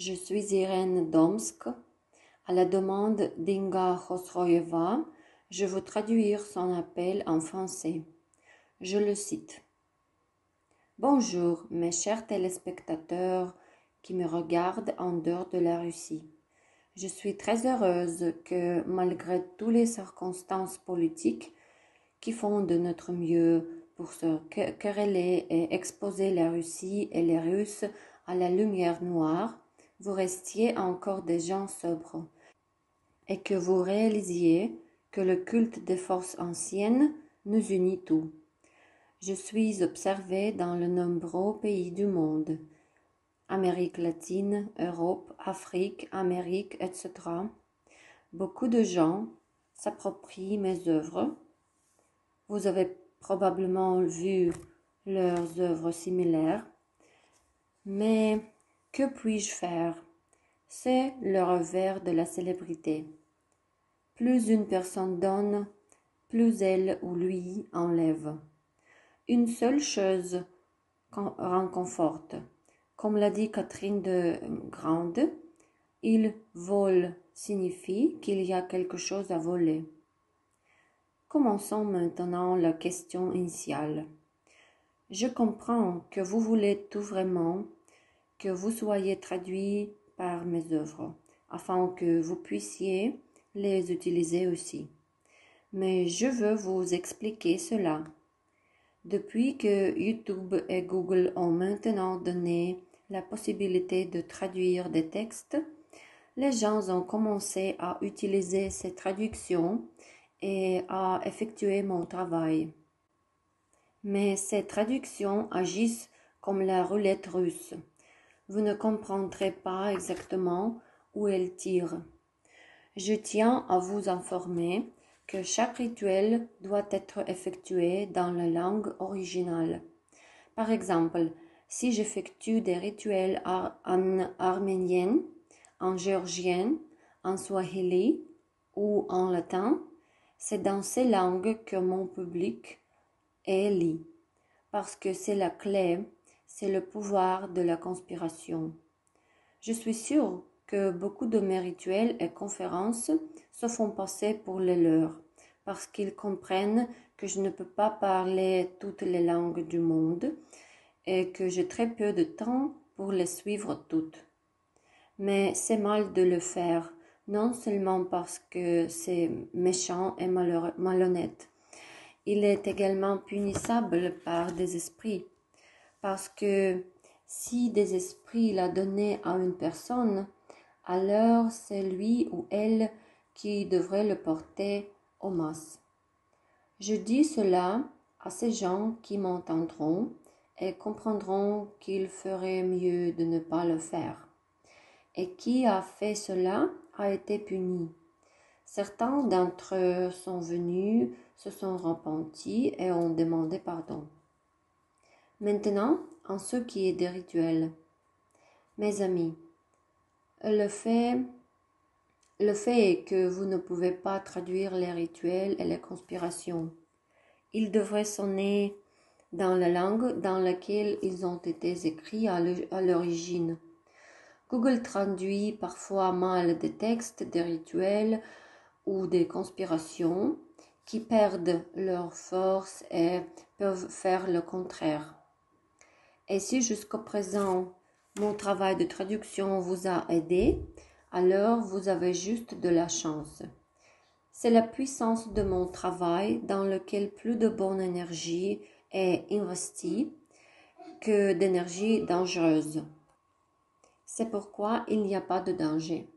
Je suis Irène Domsk. À la demande d'Inga Khosroyeva, je veux traduire son appel en français. Je le cite. Bonjour, mes chers téléspectateurs qui me regardent en dehors de la Russie. Je suis très heureuse que, malgré toutes les circonstances politiques qui font de notre mieux pour se quereller et exposer la Russie et les Russes à la lumière noire, vous restiez encore des gens sobres et que vous réalisiez que le culte des forces anciennes nous unit tous. Je suis observé dans de nombreux pays du monde, Amérique latine, Europe, Afrique, Amérique, etc. Beaucoup de gens s'approprient mes œuvres. Vous avez probablement vu leurs œuvres similaires. Mais que puis-je faire? C'est le revers de la célébrité. Plus une personne donne, plus elle ou lui enlève. Une seule chose réconforte. Comme l'a dit Catherine de Grande, il vole signifie qu'il y a quelque chose à voler. Commençons maintenant la question initiale. Je comprends que vous voulez tout vraiment que vous soyez traduit par mes œuvres, afin que vous puissiez les utiliser aussi. Mais je veux vous expliquer cela. Depuis que YouTube et Google ont maintenant donné la possibilité de traduire des textes, les gens ont commencé à utiliser ces traductions et à effectuer mon travail. Mais ces traductions agissent comme la roulette russe. Vous ne comprendrez pas exactement où elles tirent. Je tiens à vous informer que chaque rituel doit être effectué dans la langue originale. Par exemple, si j'effectue des rituels en arménien, en géorgien, en swahili ou en latin, c'est dans ces langues que mon public est lit, parce que c'est la clé, c'est le pouvoir de la conspiration. Je suis sûre que beaucoup de mes rituels et conférences se font passer pour les leurs, parce qu'ils comprennent que je ne peux pas parler toutes les langues du monde et que j'ai très peu de temps pour les suivre toutes. Mais c'est mal de le faire, non seulement parce que c'est méchant et malhonnête, il est également punissable par des esprits, parce que si des esprits l'a donné à une personne, alors c'est lui ou elle qui devrait le porter au masses. Je dis cela à ces gens qui m'entendront et comprendront qu'il ferait mieux de ne pas le faire. Et qui a fait cela a été puni. Certains d'entre eux sont venus, se sont repentis et ont demandé pardon. Maintenant, en ce qui est des rituels. Mes amis, le fait, le fait est que vous ne pouvez pas traduire les rituels et les conspirations. Ils devraient sonner dans la langue dans laquelle ils ont été écrits à l'origine. Google traduit parfois mal des textes, des rituels ou des conspirations qui perdent leur force et peuvent faire le contraire. Et si jusqu'au présent mon travail de traduction vous a aidé, alors vous avez juste de la chance. C'est la puissance de mon travail dans lequel plus de bonne énergie est investie que d'énergie dangereuse. C'est pourquoi il n'y a pas de danger.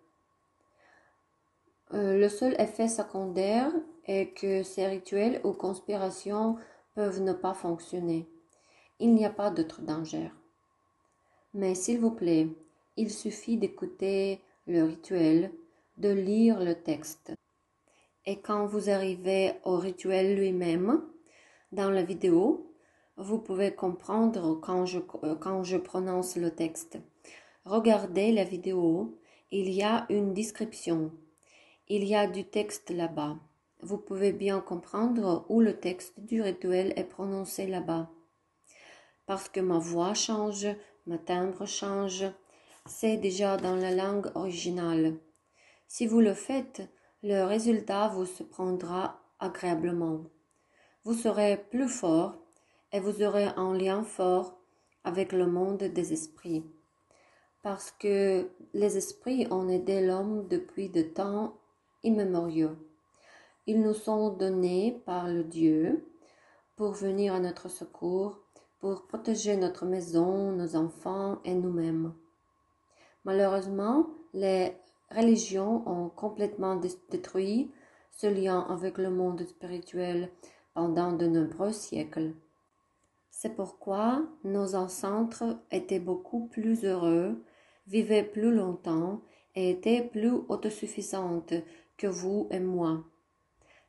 Euh, le seul effet secondaire est que ces rituels ou conspirations peuvent ne pas fonctionner. Il n'y a pas d'autre danger. Mais s'il vous plaît, il suffit d'écouter le rituel, de lire le texte. Et quand vous arrivez au rituel lui-même, dans la vidéo, vous pouvez comprendre quand je, euh, quand je prononce le texte. Regardez la vidéo, il y a une description. Il y a du texte là-bas. Vous pouvez bien comprendre où le texte du rituel est prononcé là-bas. Parce que ma voix change, ma timbre change, c'est déjà dans la langue originale. Si vous le faites, le résultat vous surprendra agréablement. Vous serez plus fort et vous aurez un lien fort avec le monde des esprits. Parce que les esprits ont aidé l'homme depuis de temps immémoriaux. Ils nous sont donnés par le Dieu pour venir à notre secours, pour protéger notre maison, nos enfants et nous-mêmes. Malheureusement, les religions ont complètement détruit ce lien avec le monde spirituel pendant de nombreux siècles. C'est pourquoi nos ancêtres étaient beaucoup plus heureux, vivaient plus longtemps et étaient plus autosuffisantes que vous et moi.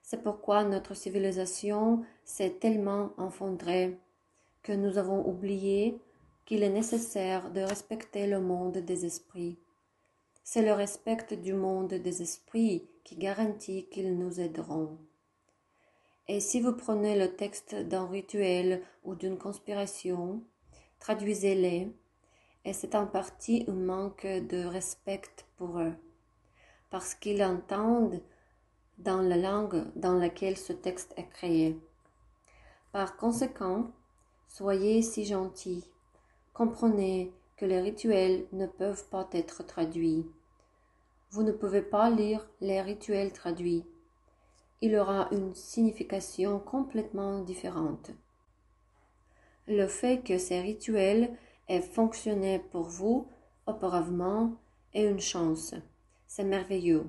C'est pourquoi notre civilisation s'est tellement enfondrée que nous avons oublié qu'il est nécessaire de respecter le monde des esprits. C'est le respect du monde des esprits qui garantit qu'ils nous aideront. Et si vous prenez le texte d'un rituel ou d'une conspiration, traduisez-les, et c'est en partie un manque de respect pour eux, parce qu'ils entendent dans la langue dans laquelle ce texte est créé. Par conséquent, soyez si gentils, comprenez que les rituels ne peuvent pas être traduits. Vous ne pouvez pas lire les rituels traduits. Il aura une signification complètement différente. Le fait que ces rituels aient fonctionné pour vous auparavant est une chance. C'est merveilleux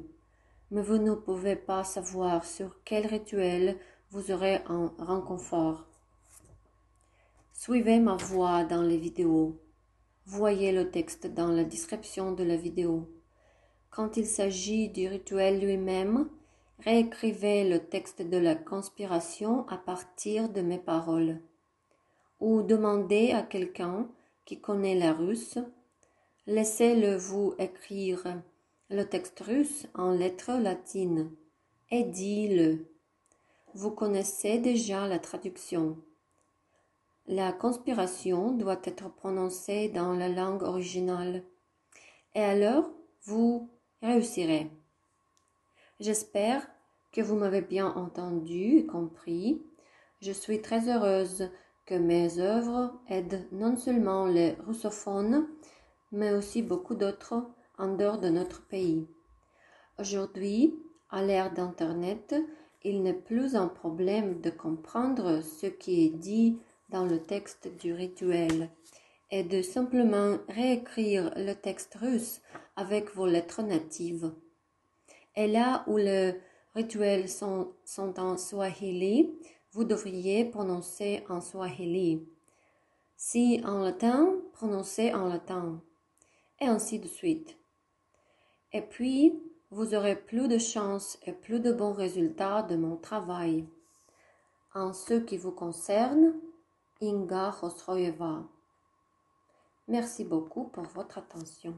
mais vous ne pouvez pas savoir sur quel rituel vous aurez un réconfort. Suivez ma voix dans les vidéos. Voyez le texte dans la description de la vidéo. Quand il s'agit du rituel lui-même, réécrivez le texte de la conspiration à partir de mes paroles. Ou demandez à quelqu'un qui connaît la russe, laissez-le vous écrire le texte russe en lettres latines et dit-le. Vous connaissez déjà la traduction. La conspiration doit être prononcée dans la langue originale. Et alors, vous réussirez. J'espère que vous m'avez bien entendu et compris. Je suis très heureuse que mes œuvres aident non seulement les russophones, mais aussi beaucoup d'autres en dehors de notre pays. Aujourd'hui, à l'ère d'Internet, il n'est plus un problème de comprendre ce qui est dit dans le texte du rituel et de simplement réécrire le texte russe avec vos lettres natives. Et là où les rituels sont, sont en swahili, vous devriez prononcer en swahili. Si en latin, prononcez en latin. Et ainsi de suite. Et puis, vous aurez plus de chance et plus de bons résultats de mon travail. En ce qui vous concerne, Inga Khosroyeva. Merci beaucoup pour votre attention.